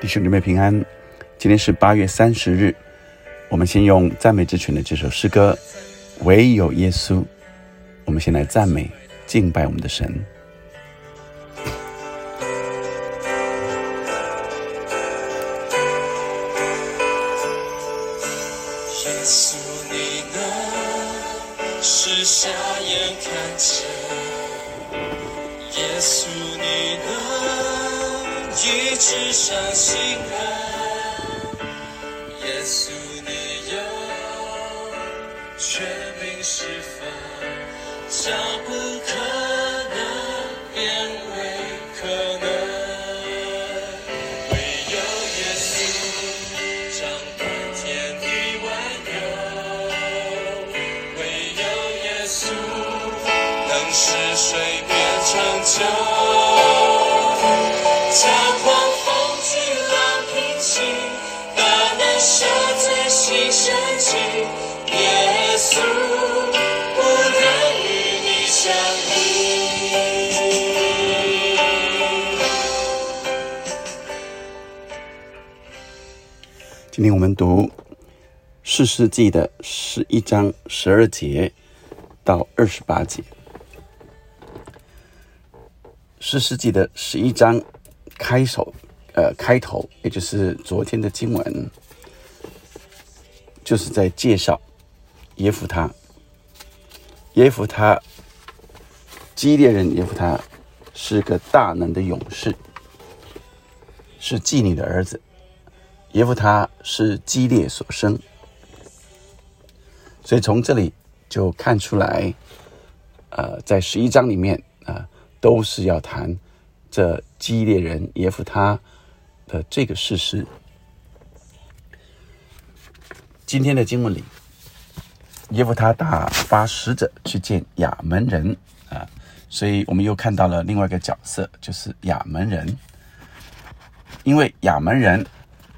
弟兄姊妹平安，今天是八月三十日。我们先用赞美之泉的这首诗歌《唯有耶稣》，我们先来赞美敬拜我们的神。耶稣，你能使瞎眼看见；耶稣，你能医治伤心人；耶稣，你有权柄释放，将不可能变为可能。唯有耶稣掌管天地万有，唯有耶稣能使水变成酒，今天我们读《四世纪》的十一章十二节到二十八节。《四世纪》的十一章开首，呃，开头也就是昨天的经文，就是在介绍耶夫他。耶夫他，基列人耶夫他是个大能的勇士，是妓女的儿子。耶夫他是激烈所生，所以从这里就看出来，呃，在十一章里面啊、呃都是要谈这激烈人耶夫他的这个事实。今天的经文里，耶夫他打发使者去见亚门人啊、所以我们又看到了另外一个角色，就是亚门人，因为亚门人。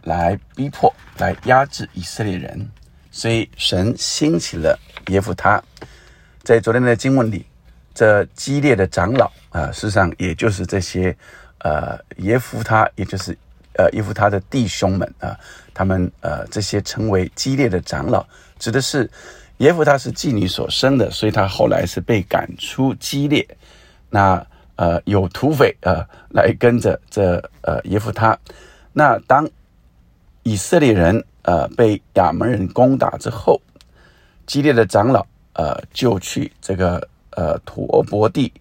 来逼迫、来压制以色列人，所以神兴起了耶夫他。在昨天的经文里，这激烈的长老啊，事实上也就是这些呃耶夫他，也就是呃耶夫他的弟兄们啊，他们呃这些称为激烈的长老，指的是耶夫他是妓女所生的，所以他后来是被赶出激烈。那呃有土匪呃来跟着这呃耶夫他，那当以色列人呃被亚门人攻打之后，基列的长老呃就去这个呃土伯地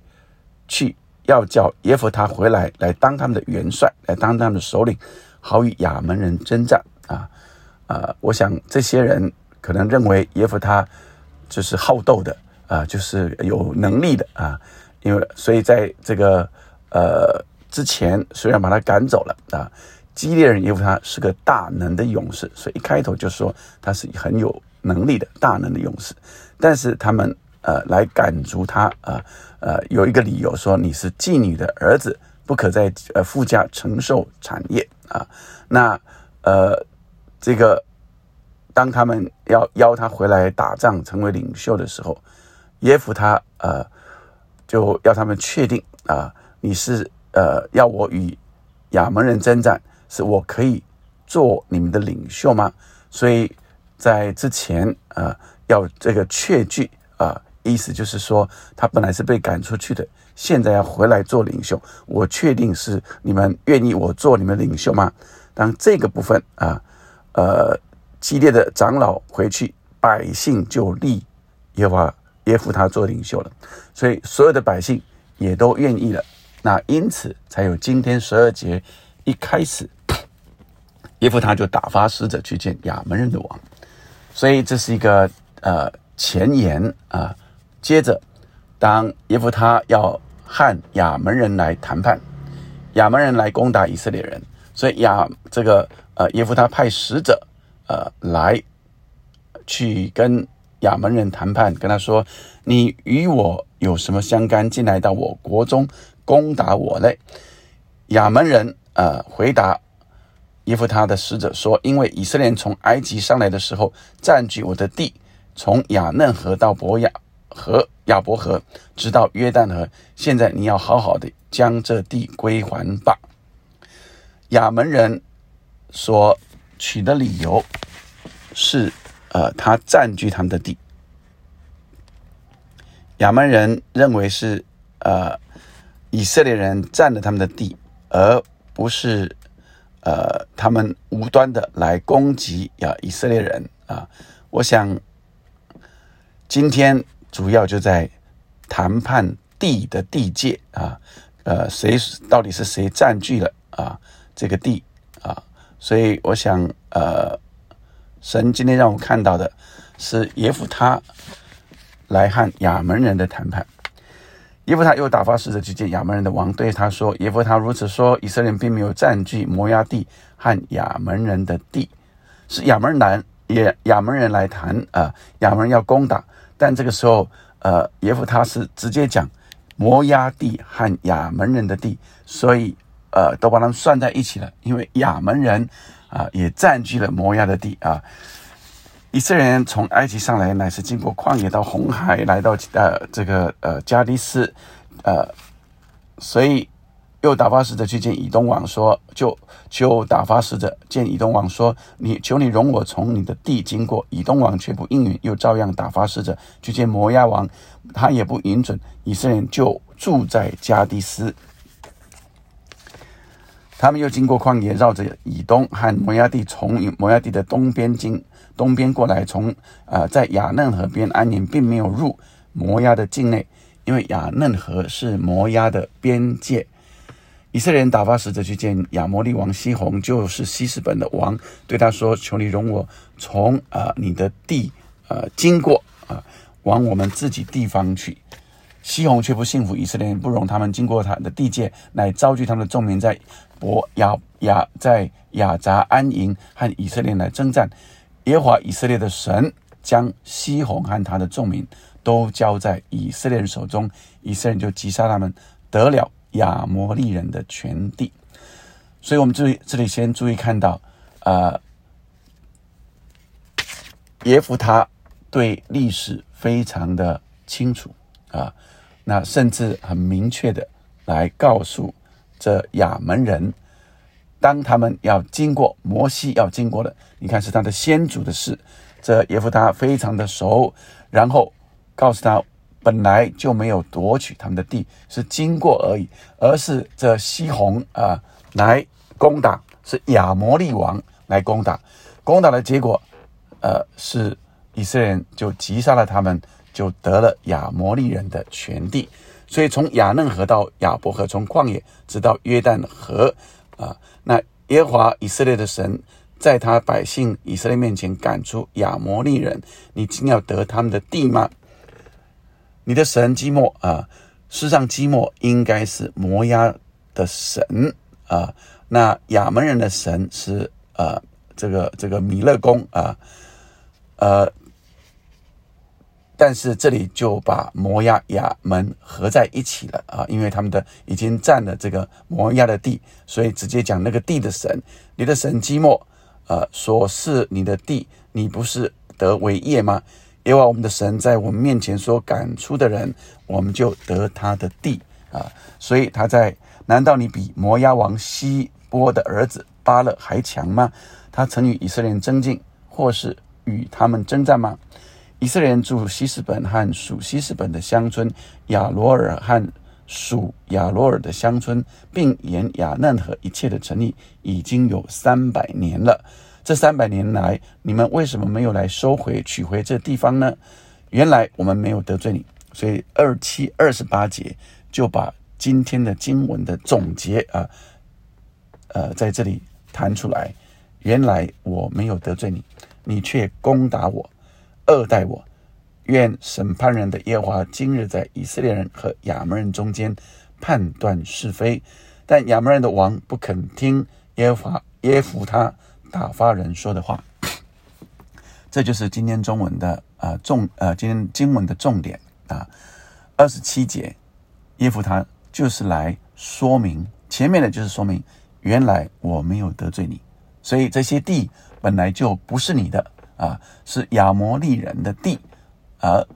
去要叫耶夫他回来，来当他们的元帅，来当他们的首领，好与亚门人征战啊呃，我想这些人可能认为耶夫他就是好斗的啊、就是有能力的啊，因为所以在这个呃之前虽然把他赶走了啊。基列人耶夫他是个大能的勇士，所以一开头就说他是很有能力的大能的勇士。但是他们呃来赶逐他啊呃有一个理由说你是妓女的儿子，不可在呃富家承受产业啊。那呃这个当他们要邀他回来打仗成为领袖的时候，耶夫他呃就要他们确定啊你是呃要我与亚门人征战。是我可以做你们的领袖吗？所以在之前呃要这个确据啊，意思就是说他本来是被赶出去的，现在要回来做领袖。我确定是你们愿意我做你们领袖吗？当这个部分啊，呃，激烈的长老回去，百姓就立耶和华耶夫他做领袖了，所以所有的百姓也都愿意了。那因此才有今天十二节一开始。耶夫他就打发使者去见亚门人的王，所以这是一个呃前言啊。接着，当耶夫他要和亚门人来谈判，亚门人来攻打以色列人，所以亚这个呃耶夫他派使者呃来去跟亚门人谈判，跟他说：“你与我有什么相干？进来到我国中攻打我嘞？”亚门人呃回答。耶夫他的使者说：“因为以色列从埃及上来的时候，占据我的地，从亚嫩河到伯亚河、亚伯河，直到约旦河。现在你要好好的将这地归还吧。”亚门人所取的理由是，呃，他占据他们的地。亚门人认为是，呃，以色列人占了他们的地，而不是，呃，他们无端的来攻击呀以色列人啊。我想，今天主要就在谈判地的地界啊，呃，谁到底是谁占据了啊这个地啊？所以我想，呃，神今天让我看到的是耶夫他。来和亚门人的谈判，耶夫他又打发使者去见亚门人的王，对他说：“耶夫他如此说，以色列并没有占据摩押地和亚门人的地，是亚门人也亚门人来谈啊，亚门人要攻打，但这个时候，呃，耶夫他是直接讲摩押地和亚门人的地，所以呃，都把他们算在一起了，因为亚门人啊也占据了摩押的地啊。”以色列人从埃及上来，乃是经过旷野到红海，来到呃这个呃加迪斯，呃，所以又打发使者去见以东王，说就就打发使者见以东王，说你求你容我从你的地经过。以东王却不应允，又照样打发使者去见摩押王，他也不允准。以色列人就住在加迪斯。他们又经过旷野，绕着以东和摩押地，从摩押地的东边经东边过来，从呃在雅嫩河边安营，并没有入摩押的境内，因为雅嫩河是摩押的边界。以色列人打发使者去见亚摩利王西宏，就是西斯本的王，对他说：“求你容我从啊你的地呃经过啊，往我们自己地方去。”西宏却不信服以色列人，不容他们经过他的地界，乃召集他们的众民在伯亚亚在亚杂安营，和以色列来征战。耶和华以色列的神将西宏和他的众民都交在以色列人手中，以色列人就击杀他们，得了亚摩利人的全地。所以，我们注意这里先注意看到，呃，耶夫他对历史非常的清楚啊。那甚至很明确的来告诉这亚门人，当他们要经过摩西要经过的，你看是他的先祖的事，这耶夫他非常的熟，然后告诉他本来就没有夺取他们的地，是经过而已，而是这西宏啊来攻打，是亚摩利王来攻打，攻打的结果，呃，是以色列人就击杀了他们。就得了亚摩利人的全地，所以从亚嫩河到亚伯河，从旷野直到约旦河，啊，那耶和华以色列的神在他百姓以色列面前赶出亚摩利人，你竟要得他们的地吗？你的神基莫啊，世上基莫应该是摩押的神啊，那亚门人的神是呃这个这个米勒公啊，呃。但是这里就把摩押亚门合在一起了啊，因为他们的已经占了这个摩押的地，所以直接讲那个地的神，你的神基莫，呃，所是你的地，你不是得为业吗？因为我们的神在我们面前所赶出的人，我们就得他的地啊，所以他在，难道你比摩押王希波的儿子巴勒还强吗？他曾与以色列人争竞，或是与他们征战吗？以色列人住西斯本和属西斯本的乡村，亚罗尔和属亚罗尔的乡村，并沿亚嫩河一切的城邑，已经有三百年了。这三百年来，你们为什么没有来收回、取回这地方呢？原来我们没有得罪你，所以二七二十八节就把今天的经文的总结啊，呃，在这里谈出来。原来我没有得罪你，你却攻打我。恶待我，愿审判人的耶和华今日在以色列人和亚门人中间判断是非。但亚门人的王不肯听耶和华耶夫他打发人说的话。这就是今天中文的啊重呃今天经文的重点啊二十七节耶夫他就是来说明前面的就是说明原来我没有得罪你，所以这些地本来就不是你的。啊，是亚摩利人的地，而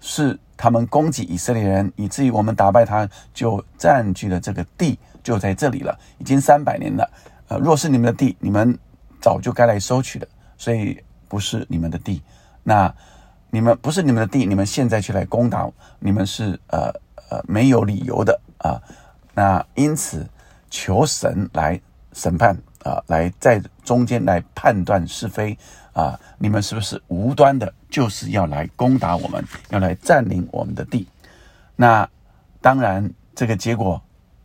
是他们攻击以色列人，以至于我们打败他，就占据了这个地，就在这里了，已经三百年了。呃，若是你们的地，你们早就该来收取的，所以不是你们的地。那你们不是你们的地，你们现在去来攻打，你们是呃呃没有理由的啊。那因此求神来审判啊，来在中间来判断是非啊。你们是不是无端的，就是要来攻打我们，要来占领我们的地？那当然，这个结果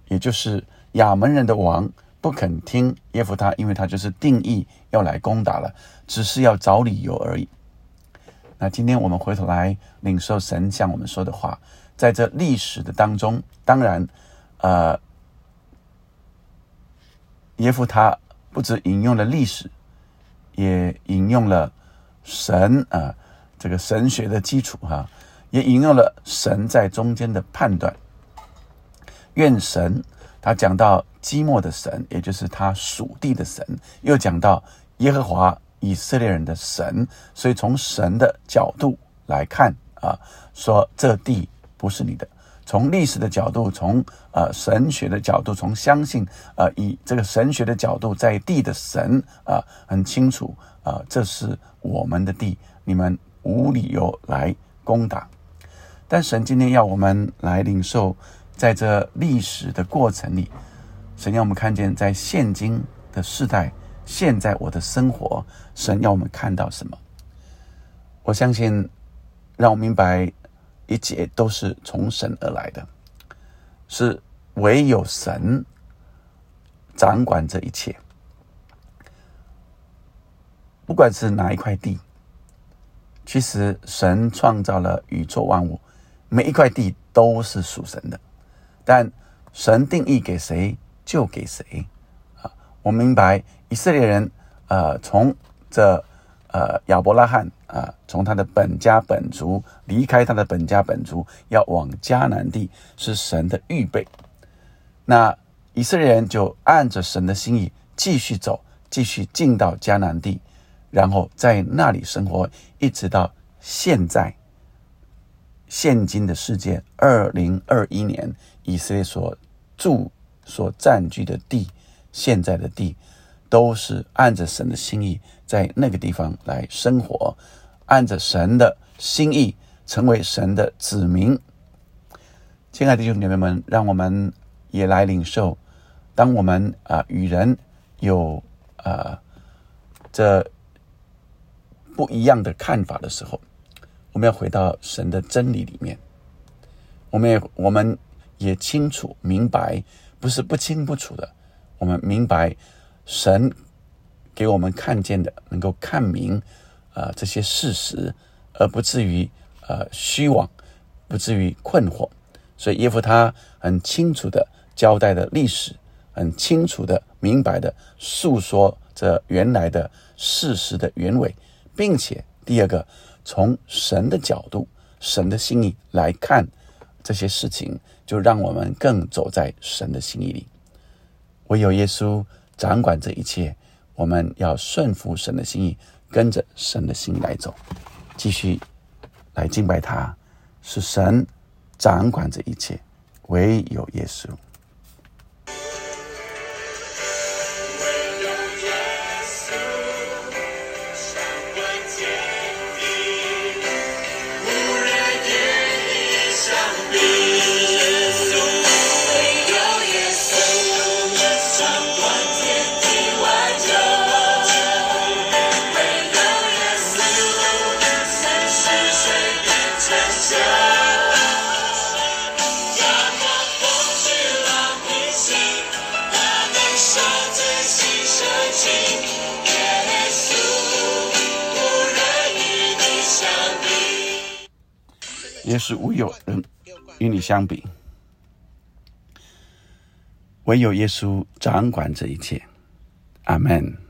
也就是亚门人的王不肯听耶夫他，因为他就是定义要来攻打了，只是要找理由而已。那今天我们回头来领受神向我们说的话，在这历史的当中，当然，呃，耶夫他不止引用了历史，也引用了神啊，这个神学的基础哈，也引用了神在中间的判断。愿神，他讲到基莫的神，也就是他属地的神，又讲到耶和华。以色列人的神，所以从神的角度来看啊，说这地不是你的。从历史的角度，从呃神学的角度，从相信呃以这个神学的角度，在地的神啊很清楚啊，这是我们的地，你们无理由来攻打。但神今天要我们来领受，在这历史的过程里，神让我们看见，在现今的世代。现在我的生活，神要我们看到什么？我相信，让我明白，一切都是从神而来的，是唯有神掌管这一切。不管是哪一块地，其实神创造了宇宙万物，每一块地都是属神的，但神定义给谁就给谁啊。我明白以色列人，呃，从这呃亚伯拉罕啊，从他的本家本族离开他的本家本族，要往迦南地，是神的预备。那以色列人就按着神的心意继续走，继续进到迦南地，然后在那里生活，一直到现在。现今的世界，二零二一年，以色列所住、所占据的地。现在的地，都是按着神的心意在那个地方来生活，按着神的心意成为神的子民。亲爱的弟兄姐妹们，让我们也来领受。当我们啊与人有啊这不一样的看法的时候，我们要回到神的真理里面。我们也我们也清楚明白，不是不清不楚的。我们明白，神给我们看见的，能够看明啊这些事实，而不至于呃虚妄，不至于困惑。所以耶夫他很清楚的交代的历史，很清楚的明白的诉说着原来的事实。的原委，并且第二个从神的角度、神的心意来看这些事情，就让我们更走在神的心意里。唯有耶稣掌管这一切，我们要顺服神的心意，跟着神的心意来走，继续来敬拜他。是神掌管这一切，唯有耶稣。也是无有人与你相比，唯有耶稣掌管这一切。阿门。